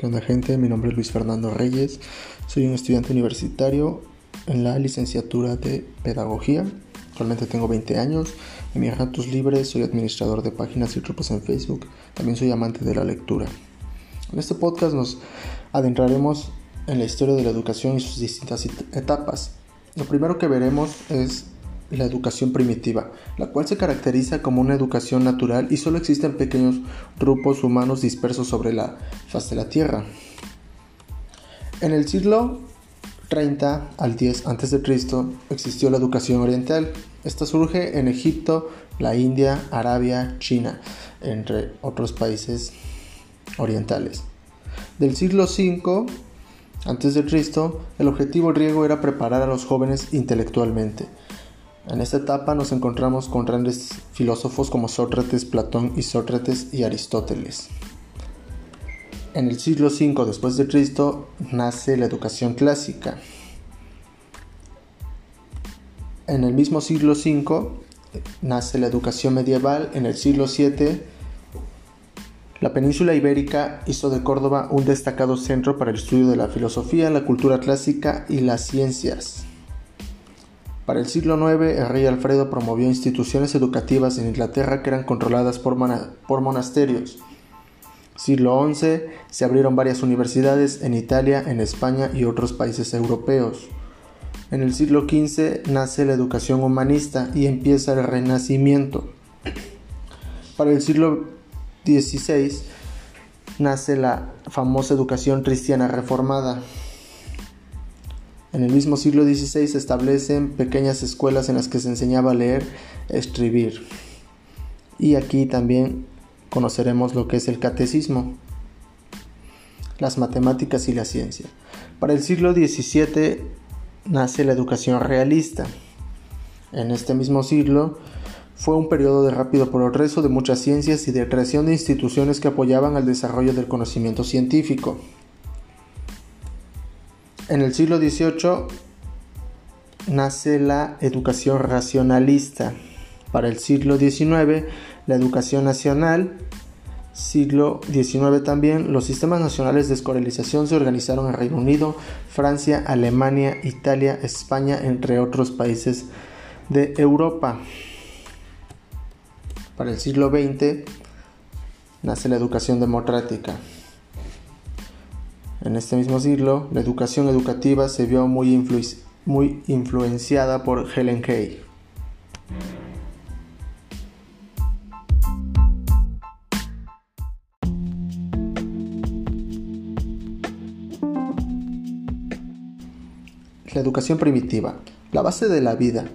¿Qué onda gente? Mi nombre es Luis Fernando Reyes, soy un estudiante universitario en la licenciatura de Pedagogía. Actualmente tengo 20 años, en mis ratos libres soy administrador de páginas y grupos en Facebook, también soy amante de la lectura. En este podcast nos adentraremos en la historia de la educación y sus distintas etapas. Lo primero que veremos es la educación primitiva, la cual se caracteriza como una educación natural y solo existen pequeños grupos humanos dispersos sobre la faz de la Tierra. En el siglo 30 al 10 a.C. existió la educación oriental. Esta surge en Egipto, la India, Arabia, China, entre otros países orientales. Del siglo V a.C., el objetivo griego era preparar a los jóvenes intelectualmente. En esta etapa nos encontramos con grandes filósofos como Sócrates, Platón y Sócrates y Aristóteles. En el siglo V después de Cristo nace la educación clásica. En el mismo siglo V nace la educación medieval. En el siglo VII la península ibérica hizo de Córdoba un destacado centro para el estudio de la filosofía, la cultura clásica y las ciencias. Para el siglo IX, el rey Alfredo promovió instituciones educativas en Inglaterra que eran controladas por, monasterios. Siglo XI, se abrieron varias universidades en Italia, en España y otros países europeos. En el siglo XV nace la educación humanista y empieza el Renacimiento. Para el siglo XVI nace la famosa educación cristiana reformada. En el mismo siglo XVI se establecen pequeñas escuelas en las que se enseñaba a leer, escribir. Y aquí también conoceremos lo que es el catecismo, las matemáticas y la ciencia. Para el siglo XVII nace la educación realista. En este mismo siglo fue un periodo de rápido progreso de muchas ciencias y de creación de instituciones que apoyaban al desarrollo del conocimiento científico. En el siglo XVIII nace la educación racionalista. Para el siglo XIX, la educación nacional. Siglo XIX también, los sistemas nacionales de escolarización se organizaron en Reino Unido, Francia, Alemania, Italia, España, entre otros países de Europa. Para el siglo XX nace la educación democrática. En este mismo siglo, la educación educativa se vio muy, influenciada por Helen Kay. La educación primitiva, la base de la vida.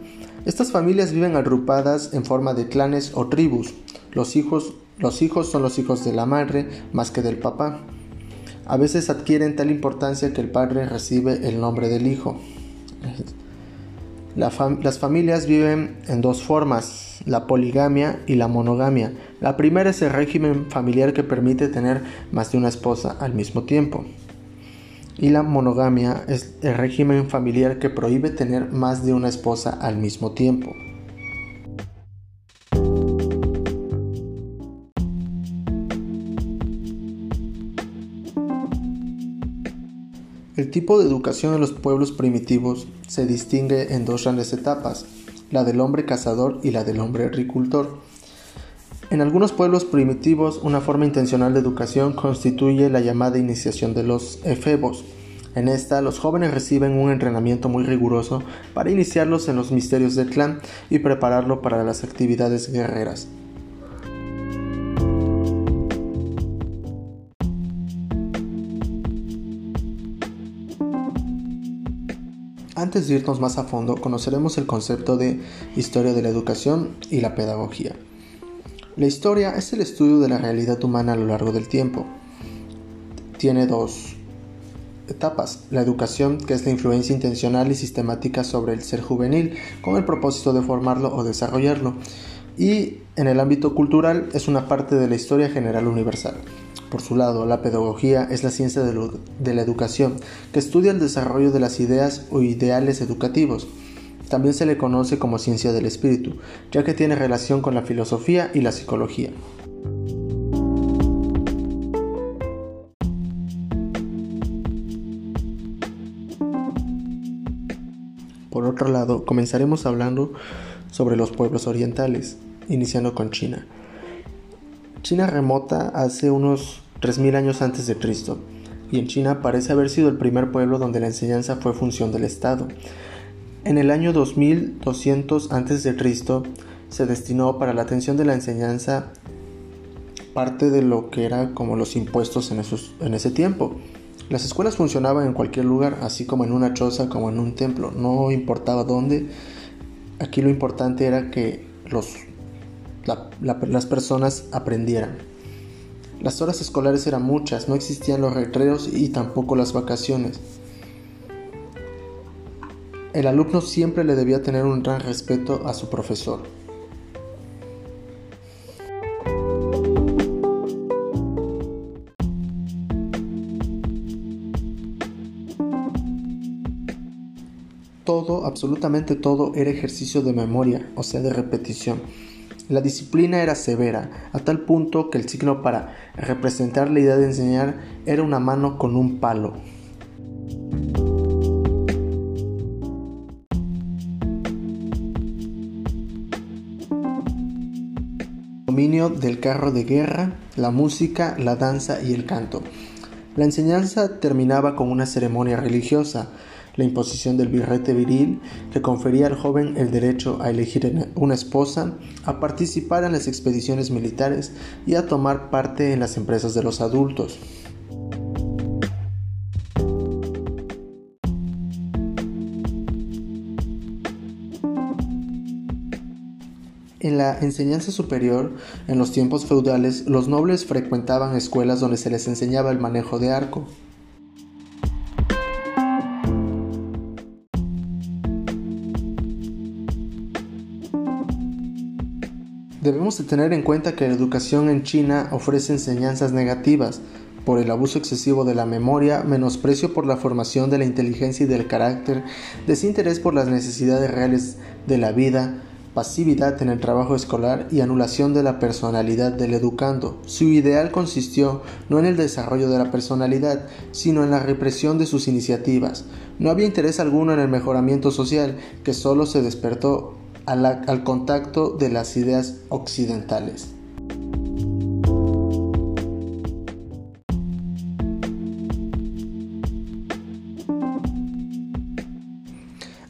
Estas familias viven agrupadas en forma de clanes o tribus. Los hijos, los hijos son los hijos de la madre más que del papá a veces adquieren tal importancia que el padre recibe el nombre del hijo. las familias viven en dos formas, la poligamia y la monogamia. La primera es el régimen familiar que permite tener más de una esposa al mismo tiempo. Y la monogamia es el régimen familiar que prohíbe tener más de una esposa al mismo tiempo. Tipo de educación en los pueblos primitivos se distingue en dos grandes etapas, la del hombre cazador y la del hombre agricultor. En algunos pueblos primitivos, una forma intencional de educación constituye la llamada iniciación de los efebos. En esta, los jóvenes reciben un entrenamiento muy riguroso para iniciarlos en los misterios del clan y prepararlo para las actividades guerreras. Antes de irnos más a fondo, conoceremos el concepto de historia de la educación y la pedagogía. La historia es el estudio de la realidad humana a lo largo del tiempo. Tiene dos etapas. La educación, que es la influencia intencional y sistemática sobre el ser juvenil, con el propósito de formarlo o desarrollarlo. Y en el ámbito cultural es una parte de la historia general universal. Por su lado, la pedagogía es la ciencia de, la educación que estudia el desarrollo de las ideas o ideales educativos. También se le conoce como ciencia del espíritu, ya que tiene relación con la filosofía y la psicología. Por otro lado, comenzaremos hablando sobre los pueblos orientales, iniciando con China. China remota hace unos 3.000 años antes de Cristo, y en China parece haber sido el primer pueblo donde la enseñanza fue función del Estado. En el año 2200 a.C. se destinó para la atención de la enseñanza parte de lo que era como los impuestos en, en ese tiempo. Las escuelas funcionaban en cualquier lugar, así como en una choza, como en un templo, no importaba dónde. Aquí lo importante era que los, las personas aprendieran. Las horas escolares eran muchas, no existían los recreos y tampoco las vacaciones. El alumno siempre le debía tener un gran respeto a su profesor. todo, absolutamente todo, era ejercicio de memoria, o sea, de repetición. La disciplina era severa, a tal punto que el signo para representar la idea de enseñar era una mano con un palo. Dominio del carro de guerra, la música, la danza y el canto. La enseñanza terminaba con una ceremonia religiosa, la imposición del birrete viril que confería al joven el derecho a elegir una esposa, a participar en las expediciones militares y a tomar parte en las empresas de los adultos. En la enseñanza superior, en los tiempos feudales, los nobles frecuentaban escuelas donde se les enseñaba el manejo de arco. De tener en cuenta que la educación en China ofrece enseñanzas negativas por el abuso excesivo de la memoria, menosprecio por la formación de la inteligencia y del carácter, desinterés por las necesidades reales de la vida, pasividad en el trabajo escolar y anulación de la personalidad del educando. Su ideal consistió no en el desarrollo de la personalidad, sino en la represión de sus iniciativas. No había interés alguno en el mejoramiento social, que solo se despertó al, contacto de las ideas occidentales.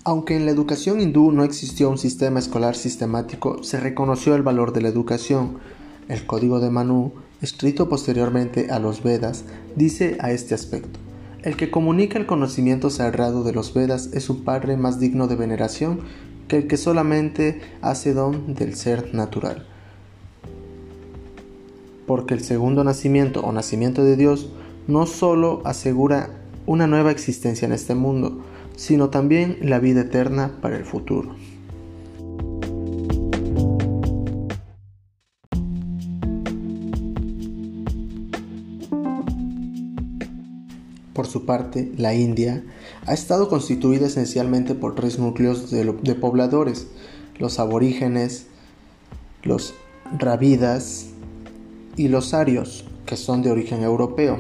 Aunque en la educación hindú no existió un sistema escolar sistemático, se reconoció el valor de la educación. El Código de Manu, escrito posteriormente a los Vedas, dice a este aspecto. El que comunica el conocimiento sagrado de los Vedas es un padre más digno de veneración que el que solamente hace don del ser natural. Porque el segundo nacimiento o nacimiento de Dios no solo asegura una nueva existencia en este mundo, sino también la vida eterna para el futuro. Su parte, la India ha estado constituida esencialmente por tres núcleos de, pobladores, los aborígenes, los rabidas y los arios, que son de origen europeo.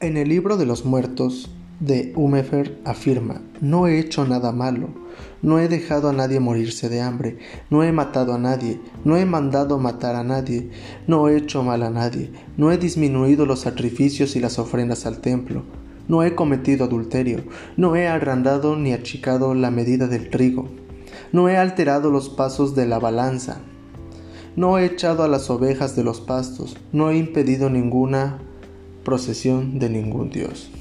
En el libro de los muertos de Humefer afirma, no he hecho nada malo, no he dejado a nadie morirse de hambre, no he matado a nadie, no he mandado matar a nadie, no he hecho mal a nadie, no he disminuido los sacrificios y las ofrendas al templo, no he cometido adulterio, no he agrandado ni achicado la medida del trigo, no he alterado los pasos de la balanza, no he echado a las ovejas de los pastos, no he impedido ninguna procesión de ningún Dios.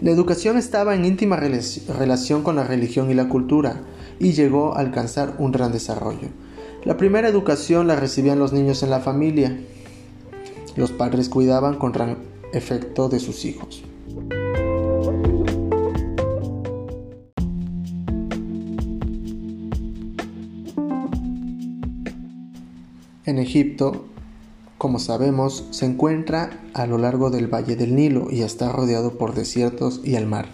La educación estaba en íntima relación con la religión y la cultura y llegó a alcanzar un gran desarrollo. La primera educación la recibían los niños en la familia. Los padres cuidaban con gran efecto de sus hijos. En Egipto, como sabemos, se encuentra a lo largo del Valle del Nilo y está rodeado por desiertos y el mar.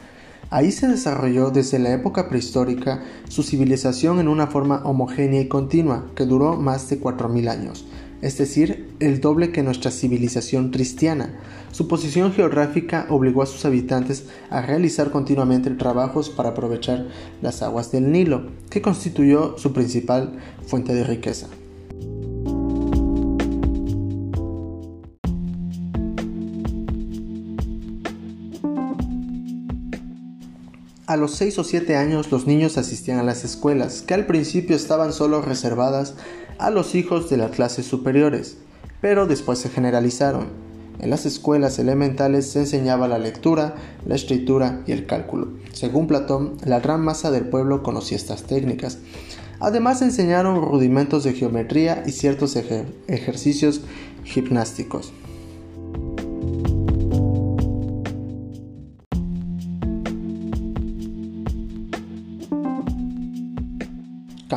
Ahí se desarrolló desde la época prehistórica su civilización en una forma homogénea y continua que duró más de 4.000 años. es decir, el doble que nuestra civilización cristiana. Su posición geográfica obligó a sus habitantes a realizar continuamente trabajos para aprovechar las aguas del Nilo, que constituyó su principal fuente de riqueza. A los 6 o 7 años los niños asistían a las escuelas, que al principio estaban solo reservadas a los hijos de las clases superiores, pero después se generalizaron. En las escuelas elementales se enseñaba la lectura, la escritura y el cálculo. Según Platón, la gran masa del pueblo conocía estas técnicas. Además enseñaron rudimentos de geometría y ciertos ejercicios gimnásticos.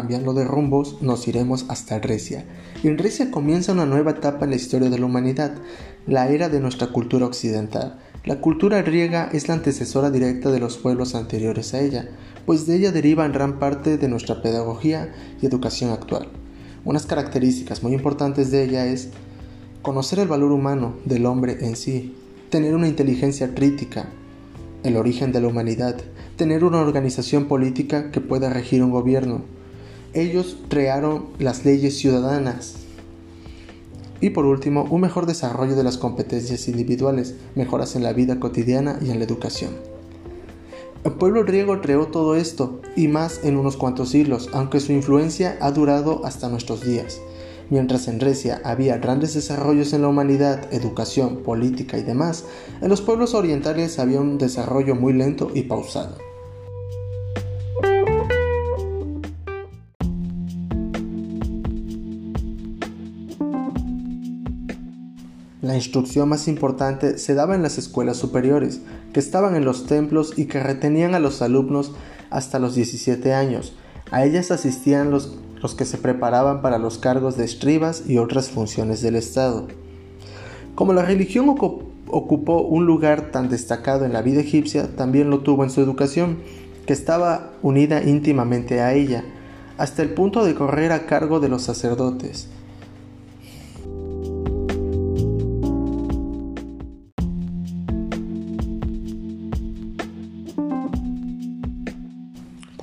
Cambiando de rumbos, nos iremos hasta Grecia. En Grecia comienza una nueva etapa en la historia de la humanidad, la era de nuestra cultura occidental. La cultura griega es la antecesora directa de los pueblos anteriores a ella, pues de ella deriva en gran parte de nuestra pedagogía y educación actual. Unas características muy importantes de ella es conocer el valor humano del hombre en sí, tener una inteligencia crítica, el origen de la humanidad, tener una organización política que pueda regir un gobierno, ellos crearon las leyes ciudadanas. Y por último, un mejor desarrollo de las competencias individuales, mejoras en la vida cotidiana y en la educación. El pueblo griego creó todo esto y más en unos cuantos siglos, aunque su influencia ha durado hasta nuestros días. Mientras en Grecia había grandes desarrollos en la humanidad, educación, política y demás, en los pueblos orientales había un desarrollo muy lento y pausado. Instrucción más importante se daba en las escuelas superiores, que estaban en los templos y que retenían a los alumnos hasta los 17 años. A ellas asistían los, los que se preparaban para los cargos de escribas y otras funciones del Estado. Como la religión ocupó un lugar tan destacado en la vida egipcia, también lo tuvo en su educación, que estaba unida íntimamente a ella, hasta el punto de correr a cargo de los sacerdotes.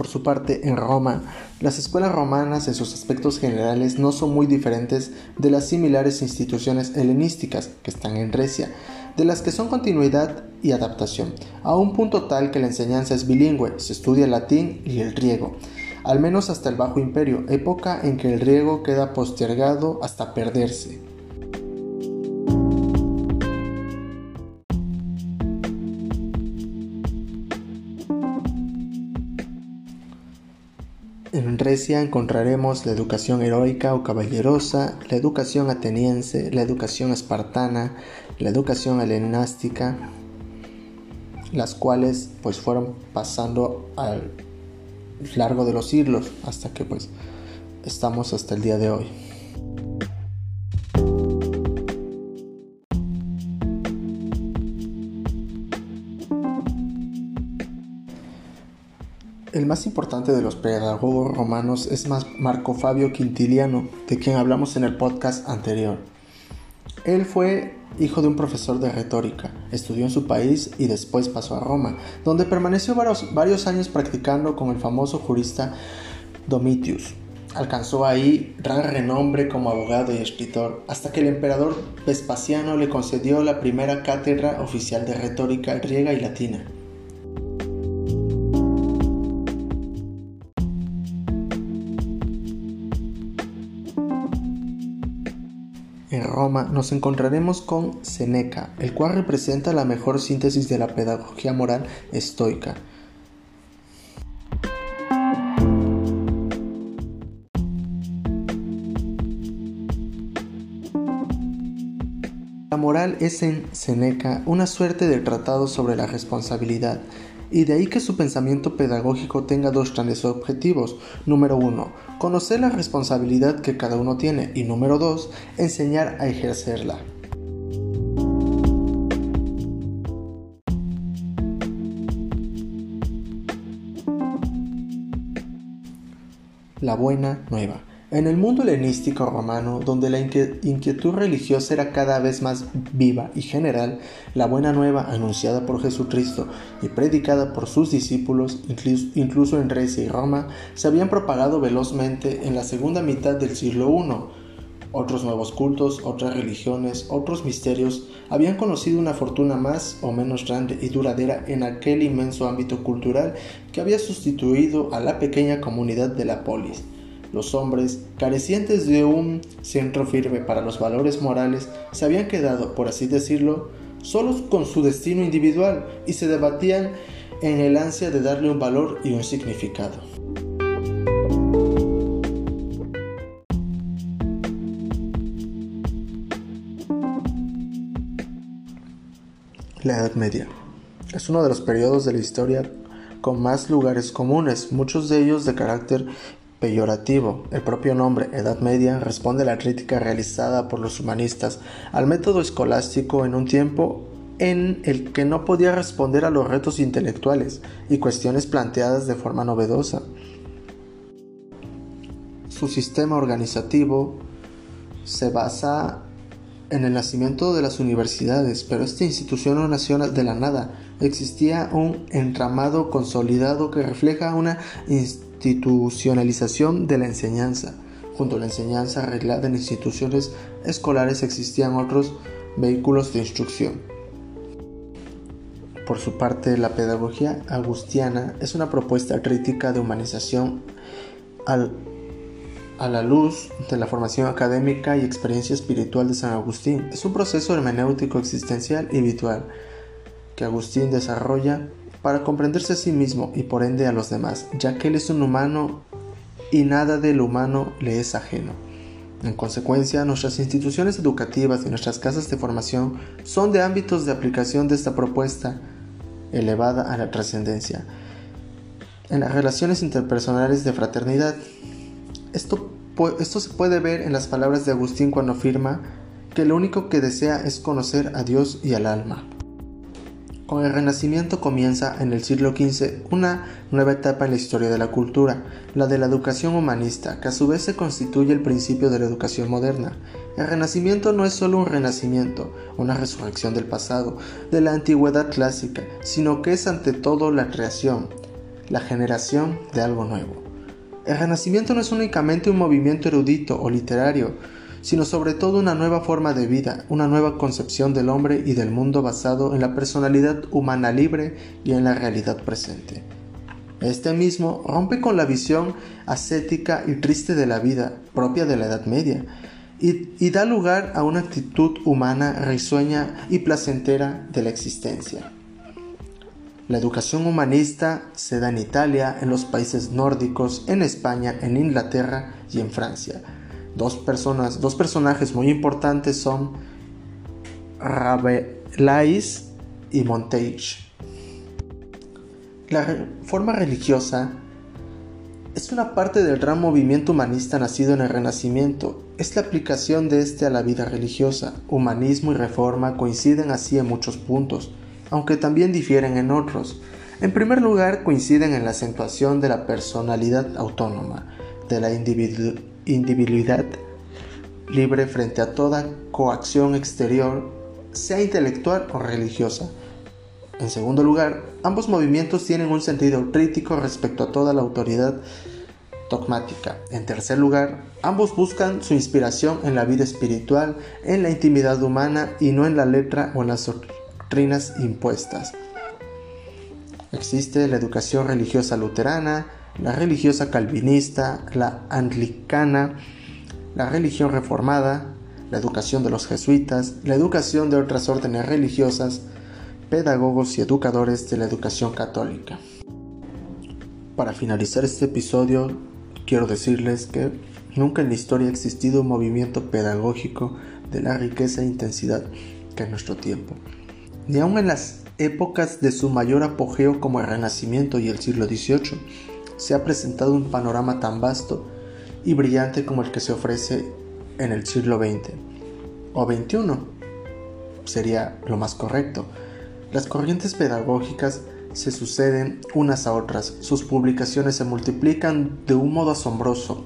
Por su parte, en Roma, las escuelas romanas en sus aspectos generales no son muy diferentes de las similares instituciones helenísticas que están en Grecia, de las que son continuidad y adaptación, a un punto tal que la enseñanza es bilingüe, se estudia el latín y el griego, al menos hasta el Bajo Imperio, época en que el griego queda postergado hasta perderse. Grecia encontraremos la educación heroica o caballerosa, la educación ateniense, la educación espartana, la educación helenástica, las cuales pues fueron pasando a lo largo de los siglos hasta que pues estamos hasta el día de hoy. Más importante de los pedagogos romanos es Marco Fabio Quintiliano, de quien hablamos en el podcast anterior. Él fue hijo de un profesor de retórica, estudió en su país y después pasó a Roma, donde permaneció varios, años practicando con el famoso jurista Domitius. Alcanzó ahí gran renombre como abogado y escritor, hasta que el emperador Vespasiano le concedió la primera cátedra oficial de retórica griega y latina. Roma nos encontraremos con Seneca, el cual representa la mejor síntesis de la pedagogía moral estoica. La moral es en Seneca una suerte de tratado sobre la responsabilidad, y de ahí que su pensamiento pedagógico tenga dos grandes objetivos. Número uno, conocer la responsabilidad que cada uno tiene y número dos, enseñar a ejercerla. La buena nueva. En el mundo helenístico romano, donde la inquietud religiosa era cada vez más viva y general, la buena nueva anunciada por Jesucristo y predicada por sus discípulos, incluso en Grecia y Roma, se habían propagado velozmente en la segunda mitad del siglo I otros nuevos cultos, otras religiones, otros misterios habían conocido una fortuna más o menos grande y duradera en aquel inmenso ámbito cultural que había sustituido a la pequeña comunidad de la polis. Los hombres, carecientes de un centro firme para los valores morales, se habían quedado, por así decirlo, solos con su destino individual y se debatían en el ansia de darle un valor y un significado. La Edad Media. Es uno de los periodos de la historia con más lugares comunes, muchos de ellos de carácter El propio nombre Edad Media responde a la crítica realizada por los humanistas al método escolástico en un tiempo en el que no podía responder a los retos intelectuales y cuestiones planteadas de forma novedosa. Su sistema organizativo se basa en el nacimiento de las universidades, pero esta institución no nació de la nada. Existía un entramado consolidado que refleja una institucionalización de la enseñanza. Junto a la enseñanza arreglada en instituciones escolares existían otros vehículos de instrucción. Por su parte, la pedagogía agustiana es una propuesta crítica de humanización a la luz de la formación académica y experiencia espiritual de San Agustín. Es un proceso hermenéutico existencial y habitual que Agustín desarrolla para comprenderse a sí mismo y por ende a los demás, ya que él es un humano y nada del humano le es ajeno. En consecuencia, nuestras instituciones educativas y nuestras casas de formación son de ámbitos de aplicación de esta propuesta elevada a la trascendencia. En las relaciones interpersonales de fraternidad, esto, esto se puede ver en las palabras de Agustín cuando afirma que lo único que desea es conocer a Dios y al alma. Con el Renacimiento comienza en el siglo XV una nueva etapa en la historia de la cultura, la de la educación humanista, que a su vez se constituye el principio de la educación moderna. El Renacimiento no es solo un renacimiento, una resurrección del pasado, de la antigüedad clásica, sino que es ante todo la creación, la generación de algo nuevo. El Renacimiento no es únicamente un movimiento erudito o literario, sino sobre todo una nueva forma de vida, una nueva concepción del hombre y del mundo basado en la personalidad humana libre y en la realidad presente. Este mismo rompe con la visión ascética y triste de la vida propia de la Edad Media y, da lugar a una actitud humana risueña y placentera de la existencia. La educación humanista se da en Italia, en los países nórdicos, en España, en Inglaterra y en Francia. Dos, personas, dos personajes muy importantes son Rabelais y Montaigne. La reforma religiosa es una parte del gran movimiento humanista nacido en el Renacimiento. Es la aplicación de este a la vida religiosa. Humanismo y reforma coinciden así en muchos puntos aunque también difieren en otros. En primer lugar, coinciden en la acentuación de la personalidad autónoma, de la individualidad libre frente a toda coacción exterior, sea intelectual o religiosa. En segundo lugar, ambos movimientos tienen un sentido crítico respecto a toda la autoridad dogmática. En tercer lugar, ambos buscan su inspiración en la vida espiritual, en la intimidad humana y no en la letra o en las impuestas. Existe la educación religiosa luterana, la religiosa calvinista, la anglicana, la religión reformada, la educación de los jesuitas, la educación de otras órdenes religiosas, pedagogos y educadores de la educación católica. Para finalizar este episodio, quiero decirles que nunca en la historia ha existido un movimiento pedagógico de la riqueza e intensidad que en nuestro tiempo. Ni aun en las épocas de su mayor apogeo como el Renacimiento y el siglo XVIII se ha presentado un panorama tan vasto y brillante como el que se ofrece en el siglo XX o XXI. Sería lo más correcto. Las corrientes pedagógicas se suceden unas a otras, sus publicaciones se multiplican de un modo asombroso.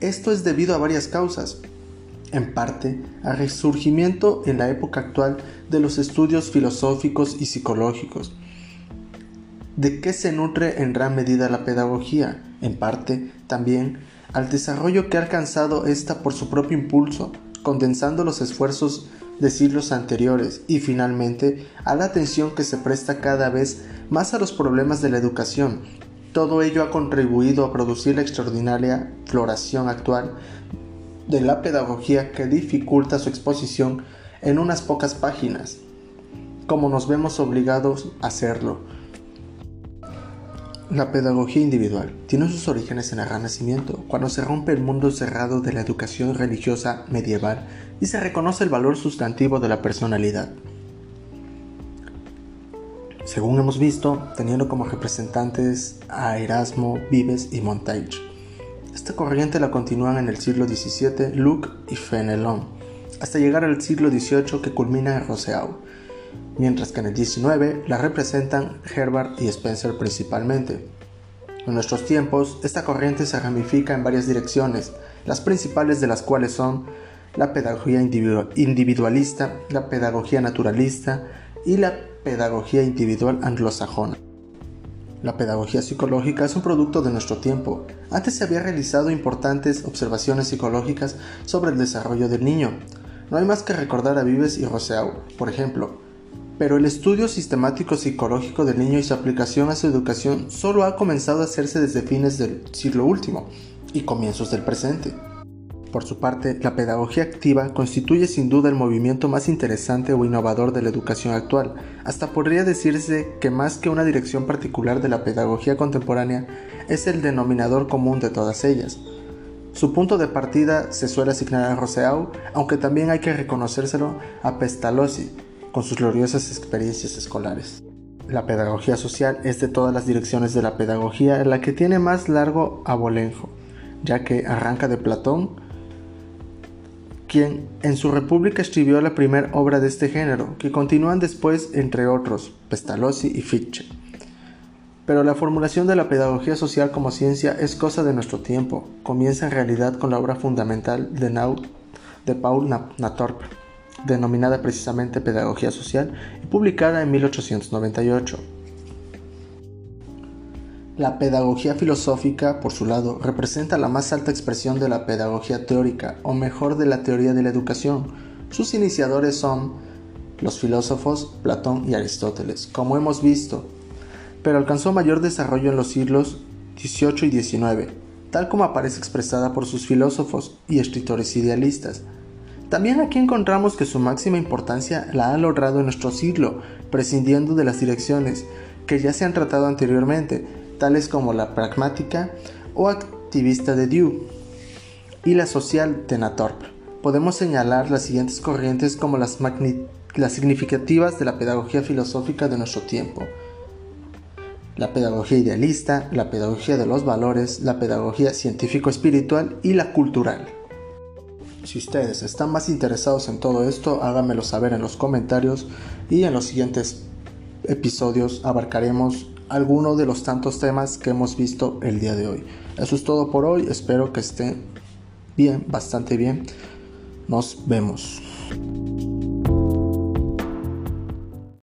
Esto es debido a varias causas, en parte al resurgimiento en la época actual de los estudios filosóficos y psicológicos. ¿De qué se nutre en gran medida la pedagogía? En parte también al desarrollo que ha alcanzado ésta por su propio impulso, condensando los esfuerzos de siglos anteriores y finalmente a la atención que se presta cada vez más a los problemas de la educación. Todo ello ha contribuido a producir la extraordinaria floración actual de la pedagogía que dificulta su exposición en unas pocas páginas, como nos vemos obligados a hacerlo. La pedagogía individual tiene sus orígenes en el Renacimiento, cuando se rompe el mundo cerrado de la educación religiosa medieval y se reconoce el valor sustantivo de la personalidad. Según hemos visto, teniendo como representantes a Erasmo, Vives y Montaigne. Esta corriente la continúan en el siglo XVII Luc y Fenelon, hasta llegar al siglo XVIII que culmina en Rousseau, mientras que en el XIX la representan Herbert y Spencer principalmente. En nuestros tiempos, esta corriente se ramifica en varias direcciones, las principales de las cuales son la pedagogía individualista, la pedagogía naturalista y la pedagogía individual anglosajona. La pedagogía psicológica es un producto de nuestro tiempo. Antes se había realizado importantes observaciones psicológicas sobre el desarrollo del niño. No hay más que recordar a Vives y Rousseau, por ejemplo. Pero el estudio sistemático psicológico del niño y su aplicación a su educación solo ha comenzado a hacerse desde fines del siglo último y comienzos del presente. Por su parte, la pedagogía activa constituye sin duda el movimiento más interesante o innovador de la educación actual. Hasta podría decirse que más que una dirección particular de la pedagogía contemporánea, es el denominador común de todas ellas. Su punto de partida se suele asignar a Rousseau, aunque también hay que reconocérselo a Pestalozzi, con sus gloriosas experiencias escolares. La pedagogía social es de todas las direcciones de la pedagogía la que tiene más largo abolenjo, ya que arranca de Platón, quien en su República escribió la primera obra de este género, que continúan después, entre otros, Pestalozzi y Fichte. Pero la formulación de la pedagogía social como ciencia es cosa de nuestro tiempo. Comienza en realidad con la obra fundamental de, de Paul Natorp, denominada precisamente Pedagogía Social y publicada en 1898. La pedagogía filosófica, por su lado, representa la más alta expresión de la pedagogía teórica, o mejor de la teoría de la educación. Sus iniciadores son los filósofos Platón y Aristóteles, como hemos visto, pero alcanzó mayor desarrollo en los siglos XVIII y XIX, tal como aparece expresada por sus filósofos y escritores idealistas. También aquí encontramos que su máxima importancia la ha logrado en nuestro siglo, prescindiendo de las direcciones que ya se han tratado anteriormente, tales como la pragmática o activista de Dew y la social de Natorp. Podemos señalar las siguientes corrientes como las, las significativas de la pedagogía filosófica de nuestro tiempo. La pedagogía idealista, la pedagogía de los valores, la pedagogía científico-espiritual y la cultural. Si ustedes están más interesados en todo esto, háganmelo saber en los comentarios y en los siguientes episodios abarcaremos alguno de los tantos temas que hemos visto el día de hoy. Eso es todo por hoy, espero que estén bien, bastante bien. Nos vemos.